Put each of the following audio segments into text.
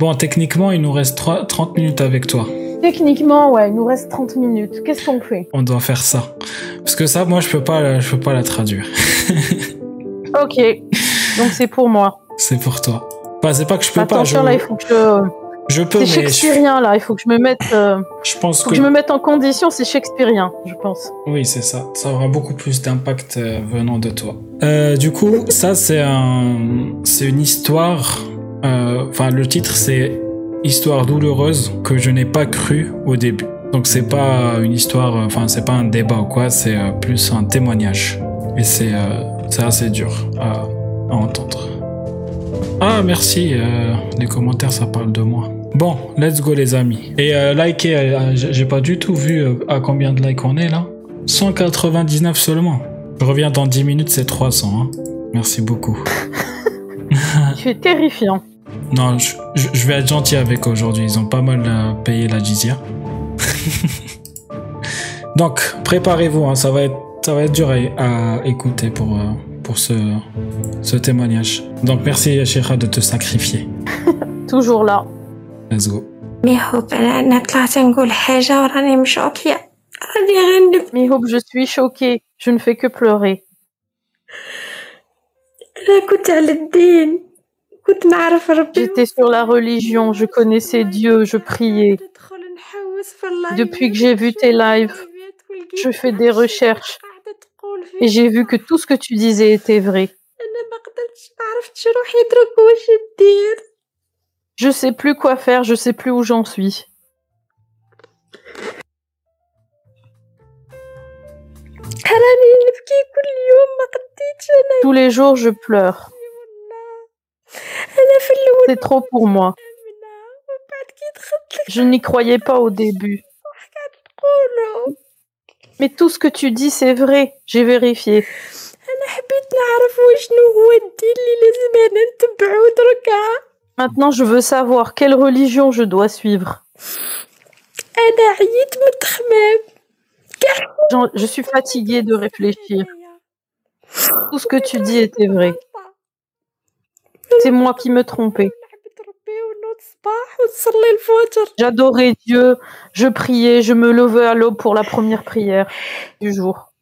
Bon, techniquement, il nous reste 3 30 minutes avec toi. Techniquement, ouais, il nous reste 30 minutes. Qu'est-ce qu'on fait? On doit faire ça. Parce que ça, moi, je peux pas, je peux pas la traduire. ok. Donc c'est pour moi. C'est pour toi. Bah, c'est pas que je peux Attention, pas. là, il faut que je. Je peux, C'est mais je, shakespearien, là. Il faut que je me mette. euh, je pense faut que, que je me mette en condition. C'est shakespearien, je pense. oui, c'est ça. Ça aura beaucoup plus d'impact euh, venant de toi. Euh, du coup, ça, c'est un, c'est une histoire. Euh, Enfin, le titre, c'est Histoire douloureuse que je n'ai pas cru au début. Donc, c'est pas une histoire. euh, Enfin, c'est pas un débat ou quoi. C'est euh, plus un témoignage. Et c'est, assez dur à, entendre. Ah, merci. les commentaires, ça parle de moi. Bon, let's go les amis. Et euh, likez, j'ai pas du tout vu à combien de likes on est là. 199 seulement. Je reviens dans 10 minutes, c'est 300. hein. Merci beaucoup Tu es terrifiant. Non, je, je- je vais être gentil avec eux aujourd'hui. Ils ont pas mal euh, payé la jizya. Donc, préparez-vous. hein, ça va être ça va être dur à, à écouter pour euh, pour ce ce témoignage. Donc, merci Sheikha de te sacrifier. Toujours là. Let's go. ميهوب أنا أنا طلعت نقول حاجة وراني مشوكية راني غنب Mihoub, je suis choquée. Je ne fais que pleurer. أنا كنت على الدين كنت نعرف ربي J'étais sur la religion, je connaissais Dieu, je priais. Depuis que j'ai vu tes lives, je fais des recherches et j'ai vu que tout ce que tu disais était vrai. Je ne sais plus quoi faire, je ne sais plus où j'en suis. Tous les jours, je pleure. Trop pour moi. Je n'y croyais pas au début. Mais tout ce que tu dis, c'est vrai. J'ai vérifié. Maintenant, je veux savoir quelle religion je dois suivre. Je suis fatiguée de réfléchir. Tout ce que tu dis était vrai. C'est moi qui me trompais. J'adorais Dieu, je priais, je me levais à l'aube pour la première prière du jour.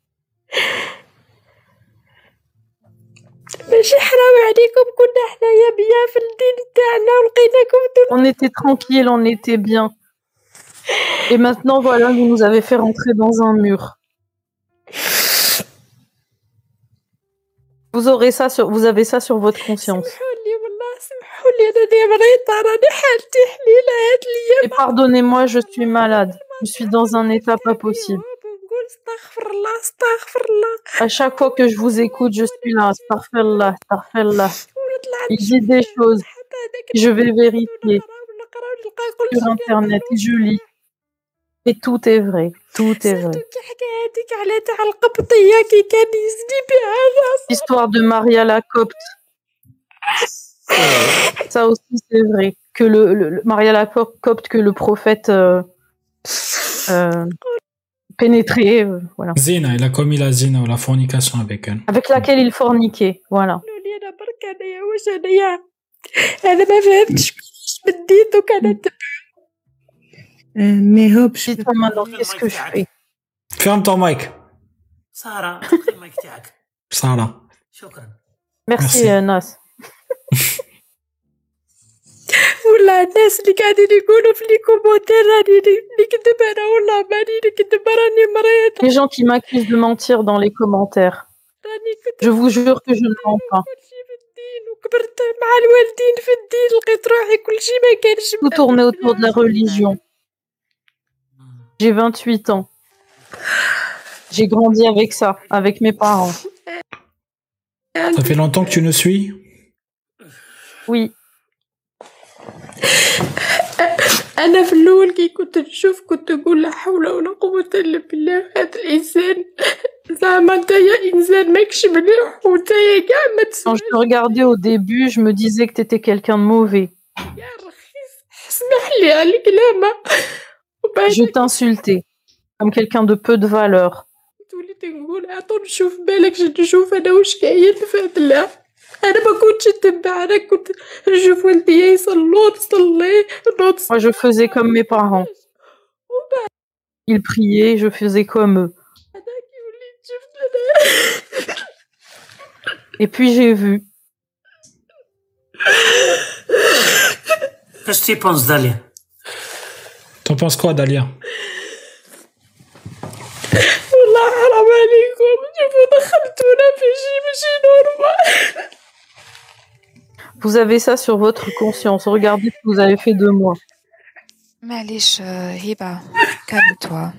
On était tranquille, on était bien. Et maintenant, voilà, vous nous avez fait rentrer dans un mur. Vous aurez vous avez ça sur votre conscience. Et pardonnez-moi, je suis malade. Je suis dans un état pas possible. À chaque fois que je vous écoute, je suis là. Il dit des choses. Je vais vérifier sur Internet et je lis. Et tout est vrai, tout est vrai. Histoire de Maria la Copte ça aussi, c'est vrai. Que le, le, le Maria Laporte copte que le prophète euh, euh, pénétré. Euh, voilà. Zina, il a commis la zina la fornication avec elle. Avec laquelle il forniquait, voilà. Euh, mais hop, je qu'est-ce que je fais? Ferme ton mic. Sarah, Sarah. Merci, Merci. Euh, Nas. ولا الناس اللي قاعدين يقولوا في لي كومونتير راني نكذب انا والله ماني نكذب راني مريض Les gens qui m'accusent de mentir dans les commentaires. راني كنت Je vous jure que je ne mens pas. كلشي في الدين وكبرت مع الوالدين في الدين لقيت روحي كلشي ما كانش Tout tournait autour de la religion. J'ai 28 ans. J'ai grandi avec ça, avec mes parents. Ça fait longtemps que tu nous suis Oui, انا في الاول كي كنت نشوف كنت نقول لا حول ولا قوه الا بالله هذا الانسان زعما نتايا انسان ماكش مليح ونتايا كاع ما quand تسوى je te regardais au début, je me disais que tu étais quelqu'un de mauvais. يا رخيص اسمح لي على الكلامة وبعد Je t'insultais comme quelqu'un de peu de valeur. وليت نقول عطو نشوف بالك جيت نشوف انا واش كاين في هاد الله انا ما كنتش نتبع انا كنت نشوف والديا يصلوا نصلي نوض Moi, je faisais comme mes parents. Ils priaient, je faisais comme eux. هذاك وليت شفت انا Et puis j'ai vu. Qu'est-ce que tu penses, Dalia T'en penses quoi, Dalia والله حرام عليكم شوفوا دخلتونا في شي ماشي نورمال vous avez ça sur votre conscience. Regardez ce que vous avez fait de moi. Malish, euh, Hiba, calme-toi.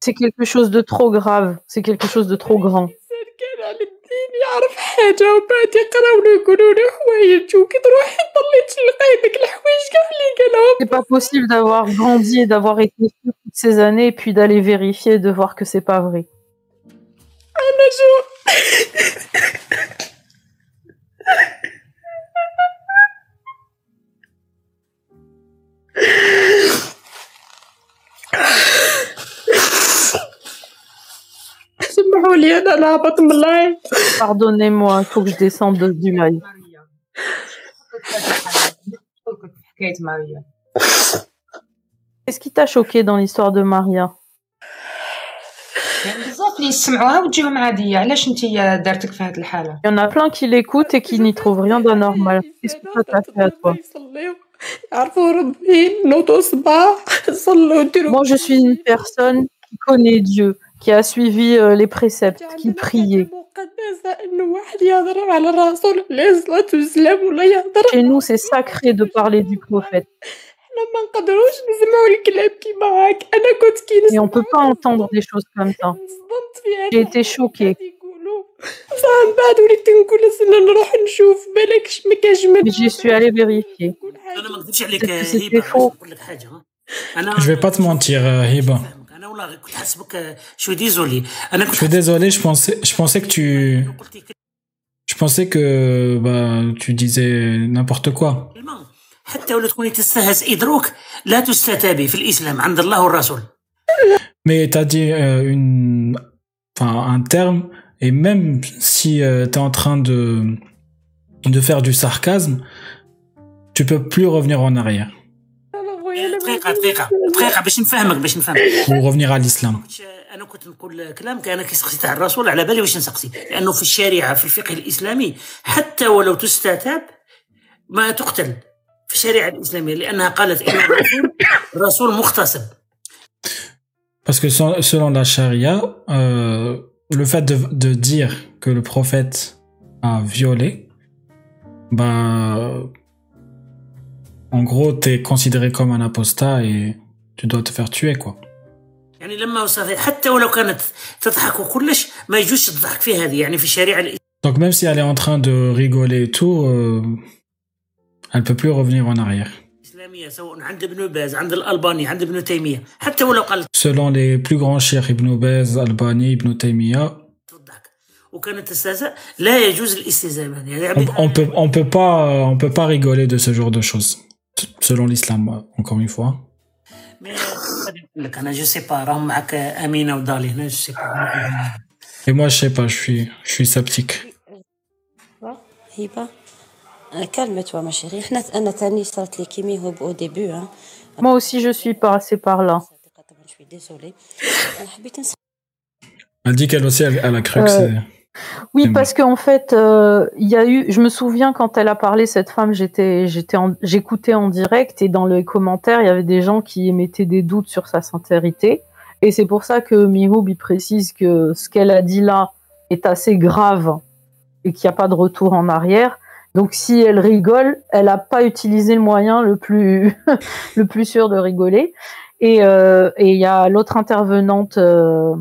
C'est quelque chose de trop grave. C'est quelque chose de trop grand. C'est pas possible d'avoir grandi et d'avoir été toutes ces années et puis d'aller vérifier et de voir que c'est pas vrai. Pardonnez-moi, il faut que je descende du live. Qu'est-ce qui t'a choqué dans l'histoire de Maria? اللي يسمعوها وتجيهم عاديه علاش انت دارتك في هذه الحاله Il y en a plein qui l'écoutent et qui n'y trouvent rien d'anormal. Qu'est-ce que ça t'a fait à toi يصليو يعرفوا ربي نوضوا الصباح صلوا ديروا Moi, je suis une personne qui connaît Dieu, qui a suivi euh, les préceptes, qui priait. مقدسة انه واحد يهضر على الرسول عليه الصلاة والسلام ولا يهضر Chez nous, c'est sacré de parler du prophète. حنا ما نقدروش نسمعوا الكلام كيما هاك انا كنت كي Et on peut pas entendre des choses comme ça. صدمت في هاد J'ai été choquée. يقولوا بصح من بعد وليت نقول سنة نروح نشوف بالكش ما كاجمل Mais j'y suis allée vérifier. انا ما نكذبش عليك Peut-être que هبه c'était faux. نقول لك حاجه ها؟ انا Je vais pas te mentir, euh, Hiba. فاهمك. انا والله كنت حاسبك شوي ديزولي انا كنت Je suis désolé, je pensais, je pensais que tu, قلتي je pensais que bah tu disais n'importe quoi. كلمه حتى ولو تكوني تستهزئي دروك لا تستتابي في الاسلام عند الله والرسول Mais t'as dit euh, une, enfin un terme, et même si euh, t'es en train de de faire du sarcasme, tu peux plus revenir en arrière انا خويا انا ما دقيقه دقيقه دقيقه باش نفهمك باش نفهمك ou revenir à l'islam. كنتش- انا كنت نقول كلام كان كيسقسي تاع الرسول على بالي واش نسقسي لانه في الشريعه في الفقه الاسلامي حتى ولو تستتاب ما تقتل في الشريعه الاسلاميه لانها قالت ان الرسول رسول مغتصب Parce que selon selon la charia, euh, le fait de, de dire que le prophète a violé, bah, en gros, t'es considéré comme un apostat et tu dois te faire tuer, quoi. يعني لما وصلت حتى ولو كانت تضحك وكلش ما يجوز تضحك في هذه يعني في الشريعه Donc même si elle est en train de rigoler et tout, euh, elle ne peut plus revenir en arrière. Selon les plus grands chers Ibn Baz, Albani, Ibn Taymiyyah, on peut, on peut pas, peut pas rigoler de ce genre de choses. Selon l'islam, encore une fois. Et moi, je sais pas, je suis, je suis sceptique. Calme-toi, ma chérie. au début. Hein. Moi aussi, je suis passée par là. Je suis désolée. Elle dit qu'elle aussi, elle, a cru que euh, c'est. Oui, parce qu'en fait, il y a eu. Je me souviens quand elle a parlé cette femme, j'étais, j'écoutais en direct et dans les commentaires, il y avait des gens qui émettaient des doutes sur sa sincérité. Et c'est pour ça que Mihoub il précise que ce qu'elle a dit là est assez grave et qu'il n'y a pas de retour en arrière. Donc si elle rigole, elle n'a pas utilisé le moyen le plus le plus sûr de rigoler. Et euh, et il y a l'autre intervenante. euh,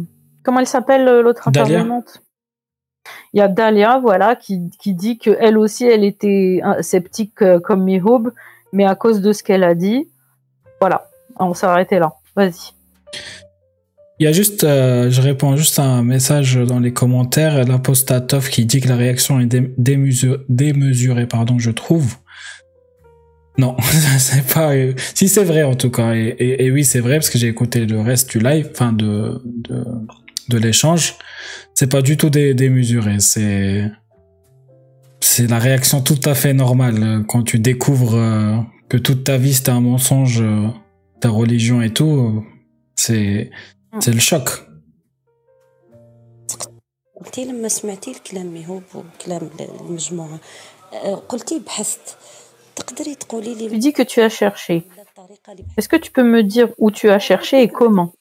comment elle s'appelle euh, l'autre intervenante? Il y a Dalia, voilà, qui, qui dit que elle aussi, elle était sceptique comme Mihoub, mais à cause de ce qu'elle a dit, voilà, on s'est arrêté là. Vas-y. Il y a juste, euh, je réponds juste à un message dans les commentaires, l'apostatov qui dit que la réaction est dé- démesu- démesurée, pardon, je trouve. Non, c'est pas. Si c'est vrai en tout cas, et, oui c'est vrai parce que j'ai écouté le reste du live, enfin de de, de l'échange. c'est pas du tout dé- démesuré. C'est c'est la réaction tout à fait normale euh, quand tu découvres euh, que toute ta vie c'était un mensonge, ta religion et tout. C'est c'est le choc. قلتي لما سمعتي الكلام ميهوب وكلام المجموعة آه، قلتي بحثت تقدري تقولي Tu لي dis que tu as cherché. الطريقة اللي Est-ce que tu peux me dire où tu as cherché et comment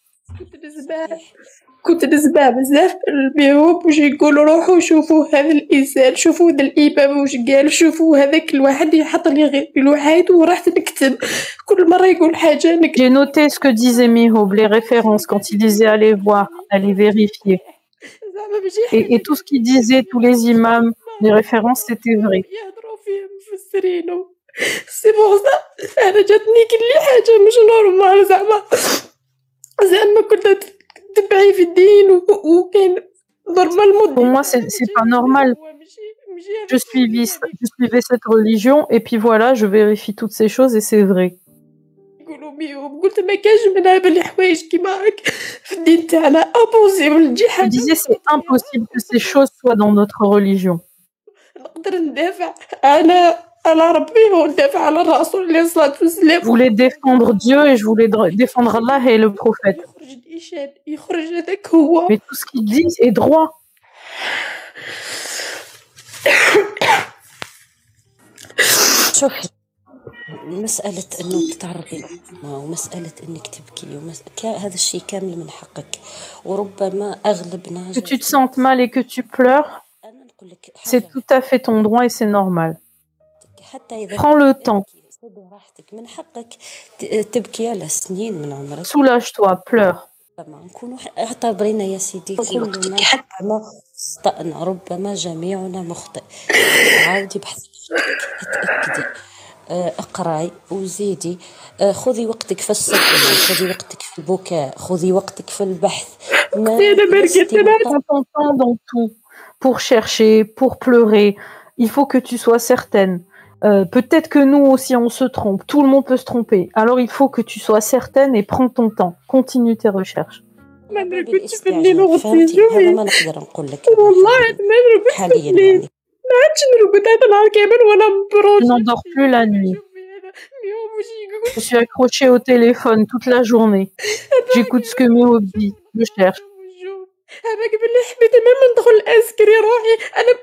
كنت نسمع بزاف البيوب واش يقولوا روحوا شوفوا هذا الإنسان شوفوا هذا الإمام واش قال شوفوا هذاك الواحد يحط لي غير الوحيد ورحت نكتب كل مرة يقول حاجة نكتب J'ai noté ce que disait Mihob, les références, quand il disait aller voir, aller vérifier. Et, et tout ce qu'il disait, tous les imams, les références, c'était vrai. سي بوغ سا أنا جاتني كل حاجة مش نورمال زعما زعما كنت تبعي في الدين و- وكاين نورمالمون Pour moi, c'est c'est pas normal. Je suivais, je suivais cette religion et puis voilà, je vérifie toutes ces choses et c'est vrai. يقولوا بيهم قلت ما كانش من هذا الحوايج كيما هاك في الدين تاعنا امبوسيبل تجي Je حاجه disais, c'est impossible que ces choses soient dans notre religion. نقدر ندافع انا على ربي وندافع على الرسول عليه الصلاه Je والسلام voulais défendre Dieu et je voulais dr- défendre Allah et le prophète. يخرج الإشان يخرج هذاك هو Mais tout ce qu'il dit est droit. شوفي مسألة إنه تتعرضي للظلمة ومسألة إنك تبكي ومس... كا- هذا الشيء كامل من حقك وربما أغلبنا Que tu te sentes mal et que tu pleures, أنا نقول لك c'est حاجة tout à fait ton droit et c'est normal. حتى إذا Prends le temps, خذي راحتك من حقك ت- تبكي على سنين من عمرك soulage-toi, pleure. ربما نكونوا اعتبرينا يا سيدي كلنا ربما أخطأنا ربما جميعنا مخطئ عاودي ابحثي في نفسك، تأكدي آه، اقراي وزيدي آه، خذي وقتك في الصدمة خذي وقتك في البكاء خذي وقتك في البحث ما أنا ما لستي لقيت أنا مضطرة. Prends ton temps dans tout. Pour chercher, pour pleurer. Il faut que tu sois certaine. Euh, peut-être que nous aussi on se trompe, tout le monde peut se tromper. Alors il faut que tu sois certaine et prends ton temps, continue tes recherches. Je n'endors plus la nuit. Je suis accrochée au téléphone toute la journée. J'écoute ce que Méo dit, je cherche. هذاك باللي حبيت ما ندخل اسكري روحي انا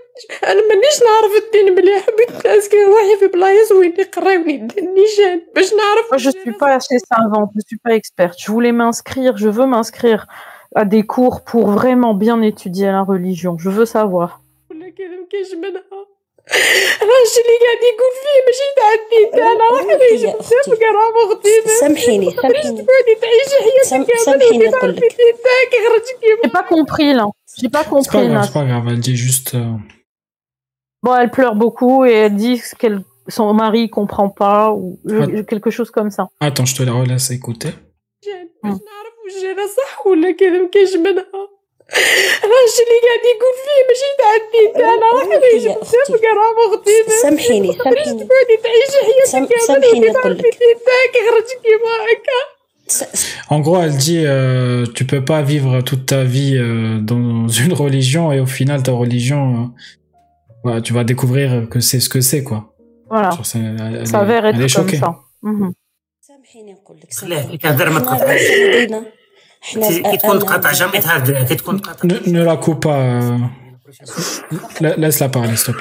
انا مانيش نعرف الدين مليح حبيت اسكري روحي في بلايص وين يقراوني النيشان باش نعرف Moi, je suis pas assez savante, je suis pas experte. Je voulais m'inscrire, je veux m'inscrire à des cours pour vraiment bien étudier la religion. Je veux savoir. ولا كذا ما كاينش منها راجل اللي قاعد يقول فيه ماشي تاع الدين تاعنا روحي يا ليش أختي. تبقى راه مغدي سامحيني تقدريش سامحيني تقعدي تعيشي حياتك سام- كامل سامحيني وانت نقول تعرفي لك. الدين تاعك يخرج J'ai كيما pas compris là. J'ai pas C'est pas compris grave, là. c'est pas grave. Elle dit juste. euh, Bon, elle pleure beaucoup et elle dit que son mari comprend pas ou je- quelque chose comme ça. Attends, je te la relaisse écouter. جان باش نعرف واش انا صح ولا كذا ما كاينش منها راجل اللي قاعد يقول فيه ماشي تاع الدين تاعنا روحي ليش يا أختي. تبقى راه مغدي سامحيني تقدريش سامحيني تقعدي تعيشي حياتك سام- كامل سامحيني وانت نقول تعرفي لك. الدين تاعك يخرج كيما هكا س- En gros, elle dit euh, tu peux pas vivre toute ta vie euh, dans une religion et au final ta religion, euh, voilà, tu vas découvrir que c'est ce que c'est quoi. Voilà. Genre, c'est- elle, elle Ça est- s'avère elle est être comme choquée. ça. Mhm. سامحيني Ne la coupe pas. Laisse-la parler, s'il te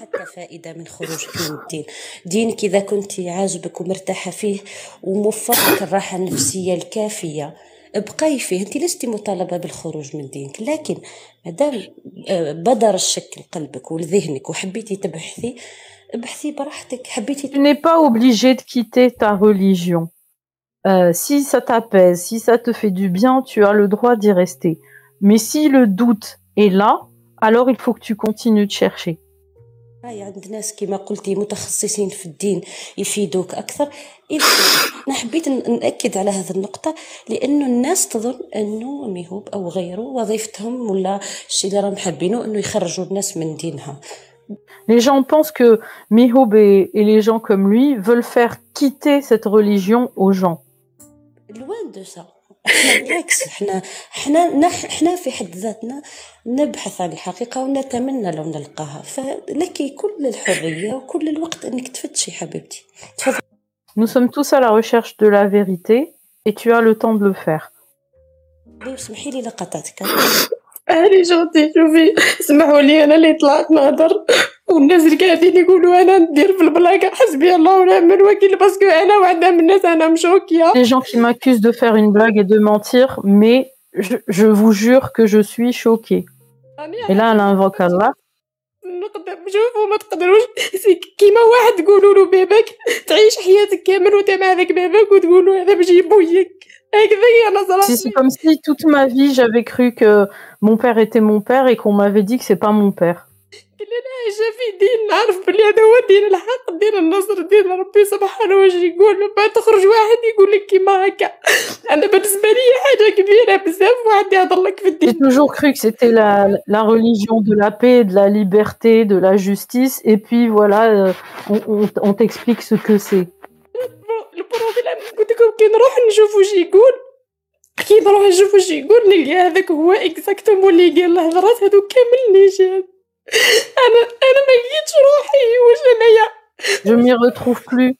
حتى فائدة من خروجك من الدين. دينك اذا كنت عاجبك ومرتاحة فيه وموفقك الراحة النفسية الكافية. ابقاي فيه انت لست مطالبة بالخروج من دينك لكن مادام آه، بدر الشك لقلبك ولذهنك وحبيتي تبحثي ابحثي براحتك حبيتي Tu n'es pas obligé de quitter ta religion. Euh, si ça t'apaise, si ça te fait du bien, tu as le droit d'y rester. Mais si le doute est là, alors il faut que tu continues de chercher. هاي عند ناس كما قلتي متخصصين في الدين يفيدوك أكثر إذا أنا حبيت ن- نأكد على هذه النقطة لأنه الناس تظن أنه ميهوب أو غيره وظيفتهم ولا الشيء اللي راهم حابينه أنه يخرجوا الناس من دينها Les gens pensent que Mihob et, et les gens comme lui veulent faire quitter cette religion aux gens. لوان دو سا؟ إحنا بالعكس إحنا إحنا نح إحنا في حد ذاتنا نبحث عن الحقيقة ونتمنى لو نلقاها. فلك كل الحرية وكل الوقت إنك تفتشي حبيبتي. تفضلي Nous sommes tous à la recherche de la vérité et tu as le temps de le faire. واسمحي لي لقطاتك. أهلي جونتي شوفي اسمحوا لي أنا اللي طلعت نهضر والناس اللي قاعدين يقولوا انا ندير في البلاكه حسبي الله ونعم الوكيل باسكو انا واحده من الناس انا مشوكيه Des gens qui m'accusent de faire une blague et de mentir, mais je, je vous jure que je suis choquée. Et là, elle invoque Allah. نقدر شوفوا ما تقدروش سي كيما واحد تقولوا له باباك تعيش حياتك كامل وانت مع ذاك باباك وتقولوا هذا باش يبويك هكذا هي نظرة C'est c'est comme si toute ma vie, j'avais cru que mon père était mon père et qu'on m'avait dit que c'est pas mon père. عايشة في دين نعرف بلي هذا هو دين الحق دين النصر دين ربي سبحانه واش يقول ما تخرج واحد يقول لك كيما هكا. أنا بالنسبة لي حاجة كبيرة بزاف واحد يهضر لك في J'ai الدين toujours cru que c'était la, la religion de la paix, de la liberté, de la justice. Et puis voilà, euh, on, on, on t'explique ce que c'est. البروبليم قلت لكم كي نروح نشوف واش يقول كي نروح نشوف واش يقول نلقى هذاك هو اكزاكتومون اللي قال الهضرات هذو كامل نيشان انا انا ما لقيتش روحي واش انايا Je m'y retrouve plus.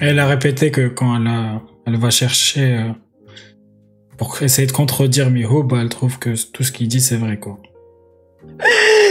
Elle a répété que quand elle, a, elle va chercher euh, pour essayer de contredire Miho, bah, elle trouve que tout ce qu'il dit c'est vrai quoi.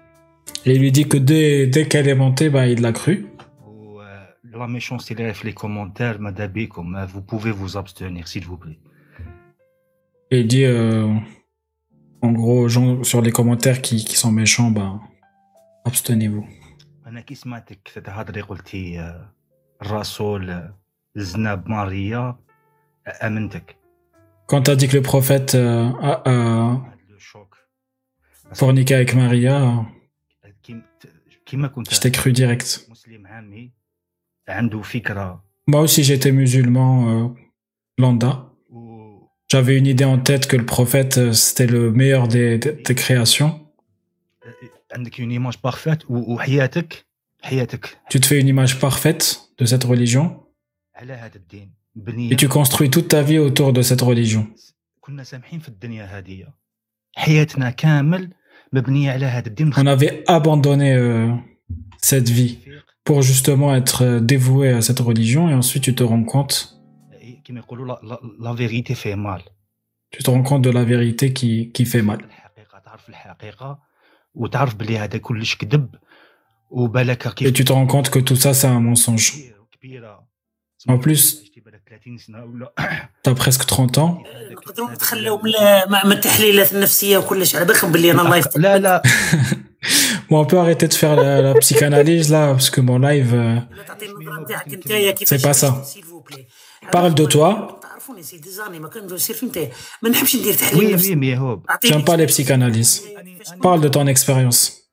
Et il lui dit que dès, dès qu'elle est montée, bah, il l'a cru. و آه، لا ميشونسي اللي في لي كومونتير ماذا بيكم آه، vous pouvez vous abstenir s'il vous plaît Et il dit, euh, en gros, aux gens sur les commentaires qui, qui sont méchants, bah, abstenez-vous. انا كي سمعتك تهضري قلتي آه، الرسول آه، زنا بماريا آه، امنتك Quand t'as dit que le prophète euh, a, a هاد لو شوك forniqué avec Maria, كيم- كيما كنت je t'ai cru direct. Moi aussi, j'étais musulman euh, lambda. J'avais une idée en tête que le prophète, euh, c'était le meilleur des, des créations. Tu te fais une image parfaite de cette religion et tu construis toute ta vie autour de cette religion. On avait abandonné euh, cette vie pour justement être euh, dévoué à cette religion et ensuite tu te rends compte la vérité fait mal. Tu te rends compte de la vérité qui, qui fait mal. Et tu te rends compte que tout ça, c'est un mensonge. En plus, T'as presque 30 ans. Bon, on peut arrêter de faire la, psychanalyse là, parce que mon live, euh, c'est pas ça. Parle de toi. Oui, J'aime pas les psychanalyses. Parle de ton expérience.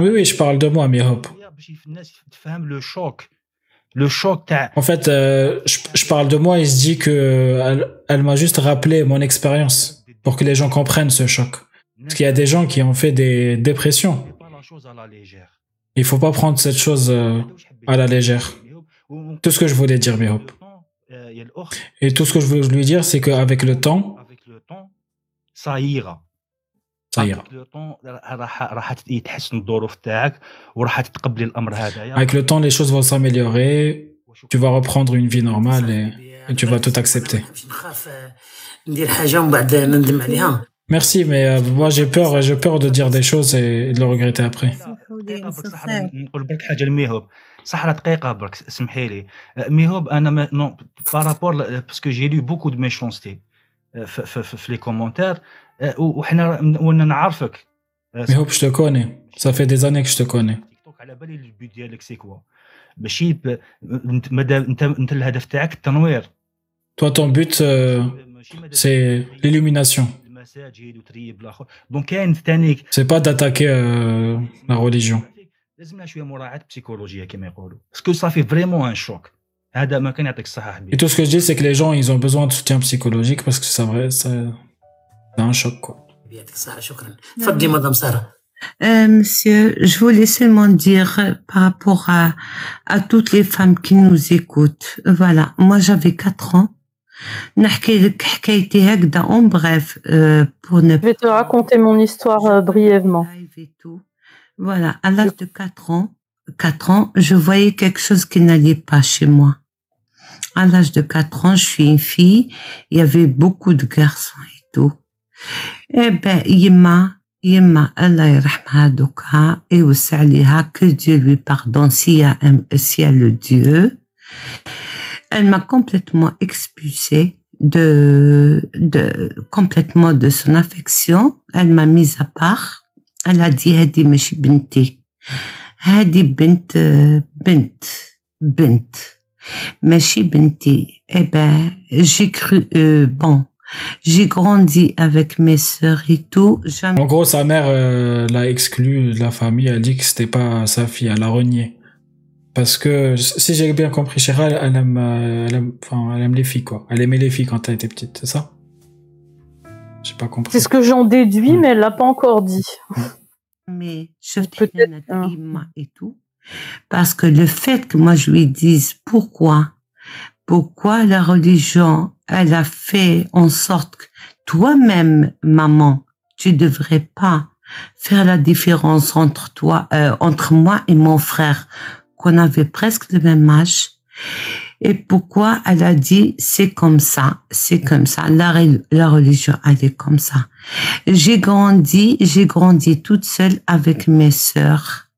Oui, oui, je parle de moi, Mihop. le choc le choc. En fait, euh, je, je, parle de moi et se dit que euh, elle, elle m'a juste rappelé mon expérience pour que les gens comprennent ce choc. Parce qu'il y a des gens qui ont fait des dépressions. Il faut pas prendre cette chose euh, à la légère. Tout ce que je voulais dire, Bihop. Euh, et tout ce que je voulais lui dire, c'est qu'avec le temps, ça ira. avec le temps راح راح يتحسن الظروف تاعك وراح تتقبلي الامر هذايا Avec le temps, les choses vont s'améliorer. Tu vas reprendre une vie normale et, et tu vas tout accepter. باش نخاف آه، ندير حاجه ومن بعد نندم عليها Merci, mais euh, moi j'ai peur, j'ai peur de dire des choses et de le regretter après. دقيقة برك صح نقول برك حاجة لميهوب صح دقيقة برك اسمحي لي أه، ميهوب أنا ما نو بارابور باسكو جي لو بوكو دو ميشونستي في, في, في, في لي كومونتير أه، وحنا وانا نعرفك أه، Mais hop, je te connais. Ça fait des années que je te connais. تيك توك على بالي البيو ديالك سي كوا ماشي ب- انت مادام انت انت الهدف تاعك التنوير Toi, ton but, euh, ماشي مادام c'est l'illumination. المساجد وتريب الاخر دونك كاين ثاني C'est pas d'attaquer euh, la religion. لازمنا شويه مراعاه بسيكولوجيه كما يقولوا باسكو صافي فريمون ان شوك هذا ما كان يعطيك الصحه Et حبيبي tout ce que je dis, c'est que les gens, ils ont besoin de soutien psychologique parce que c'est vrai, ça, c'est un choc. Quoi. Euh, monsieur, je voulais seulement dire euh, par rapport à, à toutes les femmes qui nous écoutent. Voilà, moi j'avais 4 ans. En bref, euh, pour ne Je vais te raconter mon histoire brièvement. Voilà, à l'âge de 4 ans, 4 ans, je voyais quelque chose qui n'allait pas chez moi. À l'âge de 4 ans, je suis une fille, il y avait beaucoup de garçons et tout. Eh ben, Yemma, Yemma, Allah Doka et que Dieu lui pardonne si elle le Dieu. Elle m'a complètement expulsée de, de, complètement de son affection. Elle m'a mise à part. Elle a dit, Hadi Meshi Binti. Hadi Bint, Bint, Bint. Meshi Binti. Eh ben, j'ai cru, euh, bon, j'ai grandi avec mes sœurs et tout. Jamais En gros, sa mère euh, l'a exclue de la famille, elle dit que c'était pas sa fille, elle l'a renié. Parce que, si j'ai bien compris, Chéra, elle, elle aime, euh, elle aime, enfin, elle aime les filles, quoi. Elle aimait les filles quand elle était petite, c'est ça? J'ai pas compris. C'est ce que j'en déduis, Mm. mais elle l'a pas encore dit. mais je Peut-être, peut hein. et tout. Parce que le fait que moi je lui dise pourquoi, pourquoi la religion, elle a fait en sorte que toi-même, maman, tu devrais pas faire la différence entre toi, euh, entre moi et mon frère, qu'on avait presque le même âge? Et pourquoi elle a dit c'est comme ça, c'est comme ça, la, re- la religion elle est comme ça. J'ai grandi, j'ai grandi toute seule avec mes sœurs.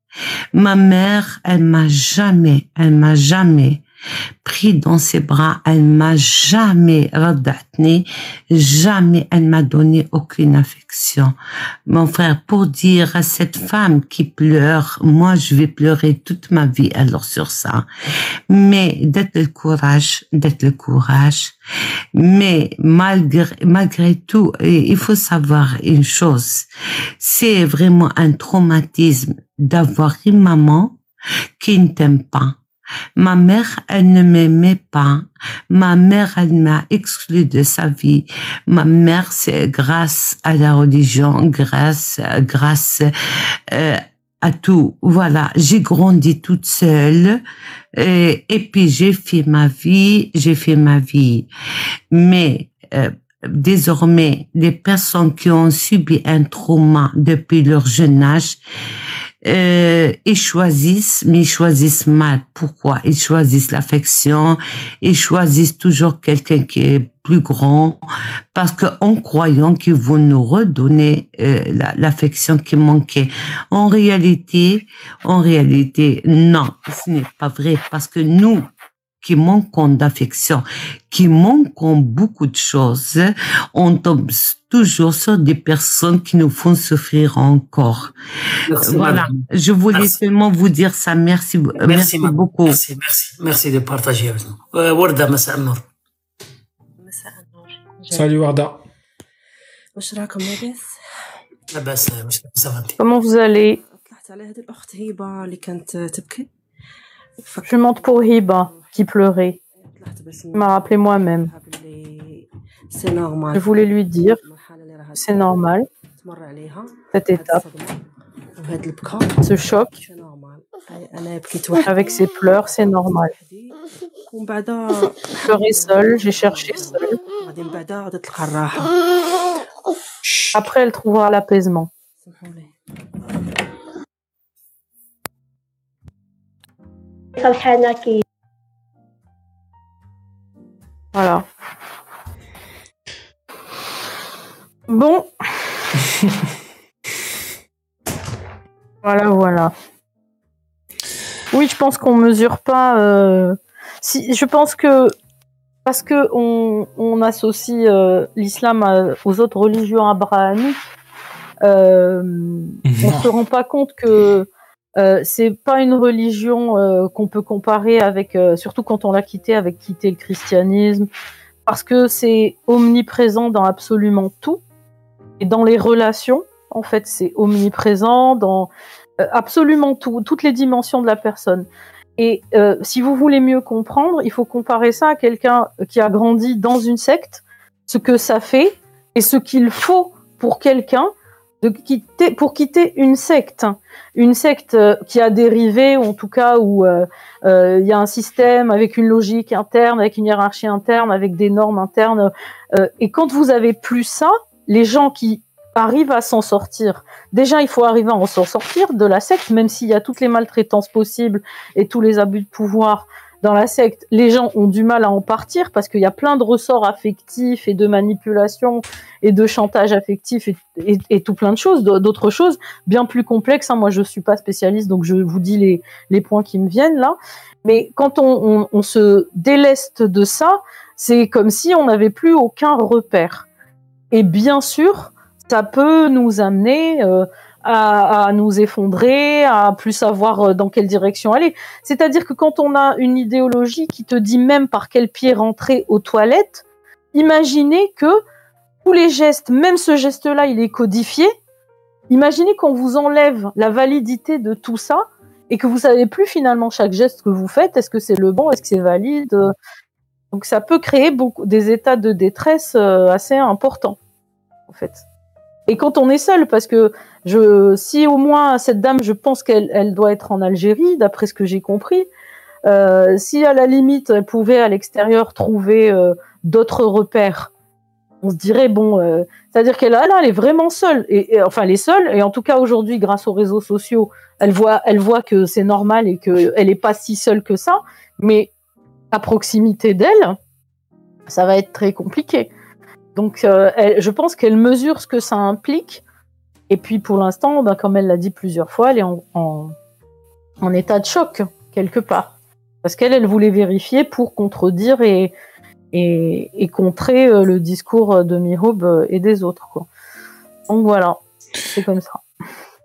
Ma mère, elle m'a jamais, elle m'a jamais pris dans ses bras, elle m'a jamais radatné, jamais elle m'a donné aucune affection. Mon frère, pour dire à cette femme qui pleure, moi je vais pleurer toute ma vie alors sur ça. Mais d'être le courage, d'être le courage. Mais malgré, malgré tout, il faut savoir une chose, c'est vraiment un traumatisme d'avoir une maman qui ne t'aime pas. Ma mère, elle ne m'aimait pas. Ma mère, elle m'a exclu de sa vie. Ma mère, c'est grâce à la religion, grâce, grâce euh, à tout. Voilà, j'ai grandi toute seule et, et puis j'ai fait ma vie, j'ai fait ma vie. Mais euh, désormais, les personnes qui ont subi un trauma depuis leur jeune âge, euh, ils choisissent, mais ils choisissent mal. Pourquoi? Ils choisissent l'affection, ils choisissent toujours quelqu'un qui est plus grand, parce que en croyant qu'ils vont nous redonner euh, la- l'affection qui manquait. En réalité, en réalité, non, ce n'est pas vrai, parce que nous qui manquent d'affection, qui manquent beaucoup de choses, on tombe toujours sur des personnes qui nous font souffrir encore. Voilà, je voulais seulement vous dire ça. Merci, euh, merci, beaucoup. Merci, merci, merci de partager avec nous. Euh, Warda, Salut Warda. Euh, comment vous allez? Je monte pour qui pleurait. M'a rappelé moi-même. C'est normal. Je voulais lui dire, c'est normal, cette étape, ce choc, avec ses pleurs, c'est normal. Pleurer seule, j'ai cherché seule. Après, elle trouvera l'apaisement. Voilà. Bon, Voilà, voilà. Oui, je pense qu'on mesure pas. euh, Si, je pense que parce que on, on associe euh, l'islam à- aux autres religions abrahamiques, euh, on se rend pas compte que euh, c'est pas une religion euh, qu'on peut comparer avec, euh, surtout quand on l'a quitté, avec quitter le christianisme, parce que c'est omniprésent dans absolument tout et dans les relations. En fait, c'est omniprésent dans euh, absolument tout, toutes les dimensions de la personne. Et euh, si vous voulez mieux comprendre, il faut comparer ça à quelqu'un qui a grandi dans une secte, ce que ça fait et ce qu'il faut pour quelqu'un pour quitter une secte, une secte euh, qui a dérivé ou en tout cas où euh, euh, il y a un système avec une logique interne, avec une hiérarchie interne, avec des normes internes. et quand vous avez plus ça, les gens qui arrivent à s'en sortir. Déjà, il faut arriver à s'en sortir de la secte, même s'il y a toutes les maltraitances possibles et tous les abus de pouvoir dans la secte. Les gens ont du mal à en partir parce qu'il y a plein de ressorts affectifs et de manipulation et de chantage affectif et, tout plein de choses, d'autres choses bien plus complexes. hein. Moi, je suis pas spécialiste, donc je vous dis les, points qui me viennent là. Mais quand on se déleste de ça, c'est comme si on n'avait plus aucun repère. Et bien sûr, ça peut nous amener euh, à, nous effondrer, à plus savoir euh, dans quelle direction aller. C'est-à-dire que quand on a une idéologie qui te dit même par quel pied rentrer aux toilettes, imaginez que tous les gestes, même ce geste-là, il est codifié. Imaginez qu'on vous enlève la validité de tout ça et que vous savez plus finalement chaque geste que vous faites, est-ce que c'est le bon, est-ce que c'est valide? Donc ça peut créer beaucoup des états de détresse euh, assez importants en fait. Et quand on est seul, parce que je, si au moins cette dame, je pense qu'elle elle doit être en Algérie, d'après ce que j'ai compris, euh, si à la limite elle pouvait à l'extérieur trouver euh, d'autres repères, on se dirait bon, euh, c'est-à-dire qu'elle là, elle est vraiment seule, et, enfin elle est seule, et en tout cas aujourd'hui, grâce aux réseaux sociaux, elle voit, elle voit que c'est normal et qu'elle n'est pas si seule que ça, mais à proximité d'elle, ça va être très compliqué. Donc, euh, je pense qu'elle mesure ce que ça implique. Et puis, pour l'instant, ben, comme elle l'a dit plusieurs fois, elle est en, état de choc, quelque part. Parce qu'elle, elle voulait vérifier pour contredire et, contrer euh, le discours de Mihoub euh, et des autres. Donc, voilà. C'est comme ça.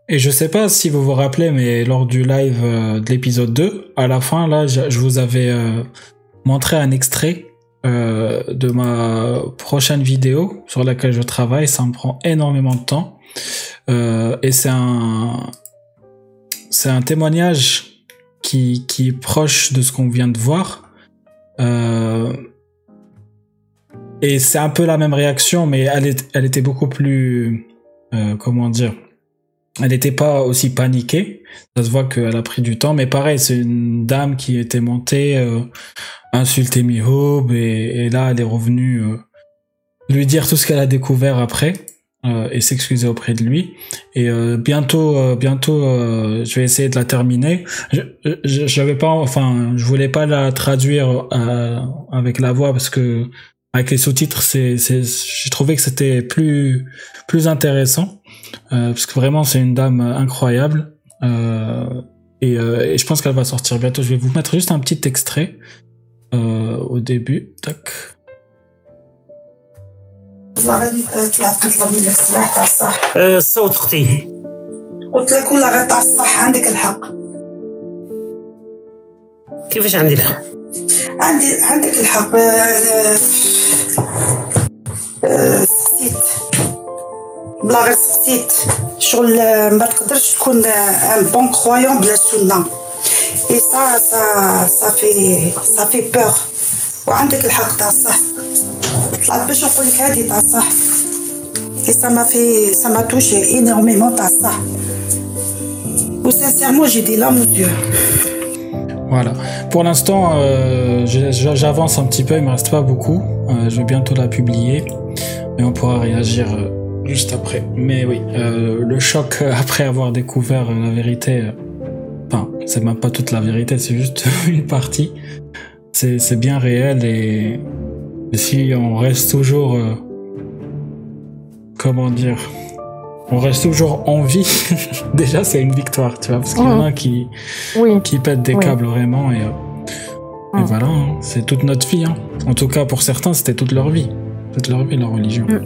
Et je sais pas si vous vous rappelez, mais lors du live de l'épisode 2, à la fin, là, je vous avais montré un extrait euh, de ma prochaine vidéo sur laquelle je travaille. Ça me prend énormément de temps. Euh, et c'est un, c'est un témoignage qui, qui est proche de ce qu'on vient de voir. Euh, et c'est un peu la même réaction, mais elle, est, elle était beaucoup plus, comment dire, elle n'était pas aussi paniquée. Ça se voit qu'elle a pris du temps, mais pareil, c'est une dame qui était montée, insulter Mihoub, et, et là, elle est revenue euh, lui dire tout ce qu'elle a découvert après, euh, et s'excuser auprès de lui. Et euh, bientôt, euh, bientôt, euh, je vais essayer de la terminer. Je, j'avais pas, enfin, je voulais pas la traduire euh, avec la voix parce que avec les sous-titres, c'est, c'est, j'ai trouvé que c'était plus, plus intéressant. Parce que vraiment c'est une dame incroyable et, et je pense qu'elle va sortir bientôt. Je vais vous mettre juste un petit extrait euh, au début. Tac. آه، الصوت أختي قلت لك والله غير تاع الصح عندك الحق كيفاش عندي الحق؟ عندي عندك الحق. آه، آه، سقسيت بلا غير سقسيت شغل آه، ما تقدرش تكون ان بون كرويون بلا سنة. اي سا سا سا في سا في بور وعندك الحق تاع الصح طلعت باش نقول لك هادي تاع الصح اي سا ما في سا ما توشي انورميمون تاع الصح و سانسيرمون جي دي لام aux yeux Voilà. Pour l'instant, euh, je- je- j'avance un petit peu. Il me reste pas beaucoup. Euh, je vais bientôt la publier, mais on pourra réagir euh, juste après. Mais oui, euh, le choc euh, après avoir découvert euh, la vérité. Enfin, c'est même pas toute la vérité, c'est juste une partie. C'est bien réel et, si on reste toujours, euh, comment dire, on reste toujours en vie, déjà c'est une victoire, tu vois, parce qu'il y en a qui, Oui. qui pètent des Oui. câbles vraiment et, euh, et Mm. voilà, hein, c'est toute notre vie. hein. En tout cas, pour certains, c'était toute leur vie, toute leur vie, leur religion. Mm.